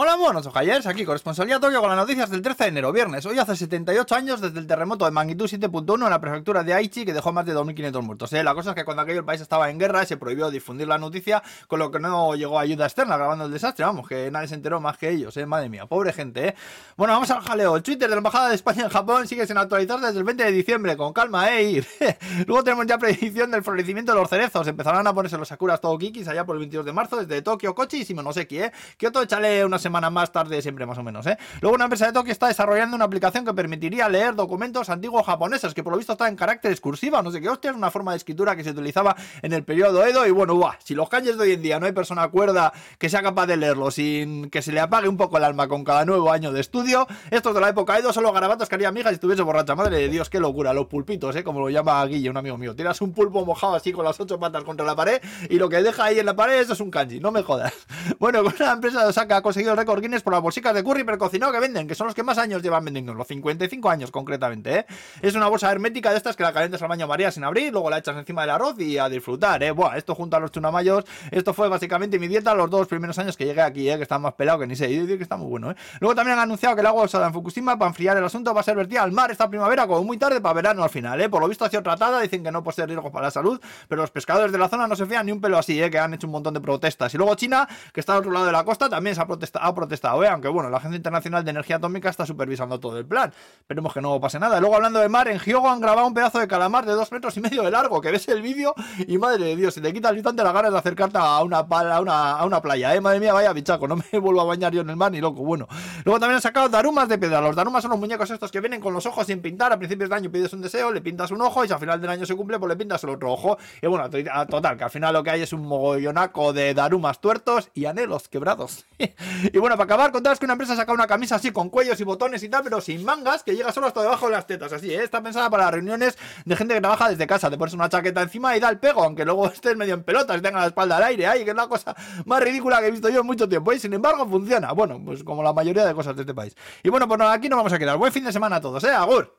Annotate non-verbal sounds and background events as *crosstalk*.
Hola monos, ojayers, aquí corresponsalía Tokio con las noticias del 13 de enero, viernes. Hoy hace 78 años desde el terremoto de magnitud 7.1 en la prefectura de Aichi que dejó más de 2.500 muertos. ¿eh? La cosa es que cuando aquello el país estaba en guerra se prohibió difundir la noticia, con lo que no llegó ayuda externa grabando el desastre. Vamos, que nadie se enteró más que ellos, ¿eh? madre mía, pobre gente. ¿eh? Bueno, vamos al jaleo. El Twitter de la Embajada de España en Japón sigue sin actualizarse desde el 20 de diciembre, con calma, ¿eh? *laughs* Luego tenemos ya predicción del florecimiento de los cerezos. Empezarán a ponerse los sakuras todo kikis allá por el 22 de marzo desde Tokio, Kochi y Shimonoseki, ¿eh? Kyoto, échale una semana más tarde siempre más o menos, ¿eh? Luego una empresa de Tokio está desarrollando una aplicación que permitiría leer documentos antiguos japoneses, que por lo visto está en carácter excursiva, no sé qué hostia, es una forma de escritura que se utilizaba en el periodo Edo y bueno, buah, si los kanjis de hoy en día no hay persona cuerda que sea capaz de leerlo sin que se le apague un poco el alma con cada nuevo año de estudio, estos de la época Edo son los garabatos que haría amiga si estuviese borracha, madre de Dios, qué locura, los pulpitos, ¿eh? Como lo llama Guille, un amigo mío, tiras un pulpo mojado así con las ocho patas contra la pared y lo que deja ahí en la pared eso es un kanji, no me jodas. *laughs* Bueno, una empresa de Osaka ha conseguido récord Guinness por las bolsicas de curry pero que venden, que son los que más años llevan vendiendo, los 55 años concretamente, ¿eh? Es una bolsa hermética de estas que la calientas al baño María sin abrir, luego la echas encima del arroz y a disfrutar, ¿eh? Buah, esto junto a los chunamayos, esto fue básicamente mi dieta los dos primeros años que llegué aquí, ¿eh? Que está más pelado que ni sé, y decir que está muy bueno, ¿eh? Luego también han anunciado que el agua usada en Fukushima para enfriar el asunto va a ser vertida al mar esta primavera como muy tarde para verano al final, ¿eh? Por lo visto ha sido tratada, dicen que no posee riesgo para la salud, pero los pescadores de la zona no se fían ni un pelo así, ¿eh? Que han hecho un montón de protestas. Y luego China, que está al otro lado de la costa, también se ha protestado, ha protestado ¿eh? Aunque bueno, la Agencia Internacional de Energía Atómica está supervisando todo el plan. Esperemos que no pase nada. Luego, hablando de mar, en Hyogo han grabado un pedazo de calamar de dos metros y medio de largo, que ves el vídeo y madre de Dios, se te quita el instante las ganas de acercarte a una, a una, a una playa, ¿eh? Madre mía, vaya bichaco, no me *laughs* vuelvo a bañar yo en el mar ni loco. Bueno, luego también han sacado darumas de piedra. Los darumas son los muñecos estos que vienen con los ojos sin pintar. A principios de año pides un deseo, le pintas un ojo y si al final del año se cumple, pues le pintas el otro ojo. Y bueno, total, que al final lo que hay es un mogollonaco de darumas tuertos y anhelos quebrados. *laughs* y bueno, para acabar, contaros que una empresa ha sacado una camisa así con cuellos y botones y tal, pero sin mangas, que llega solo hasta debajo de las tetas, así, ¿eh? Está pensada para reuniones de gente que trabaja desde casa, te pones una chaqueta encima y da el pego, aunque luego *laughs* estés medio en pelotas y tenga la espalda al aire, ay, que es la cosa más ridícula que he visto yo en mucho tiempo, y sin embargo funciona, bueno, pues como la mayoría de cosas de este país. Y bueno, pues aquí nos vamos a quedar, buen fin de semana a todos, ¿eh? Agur.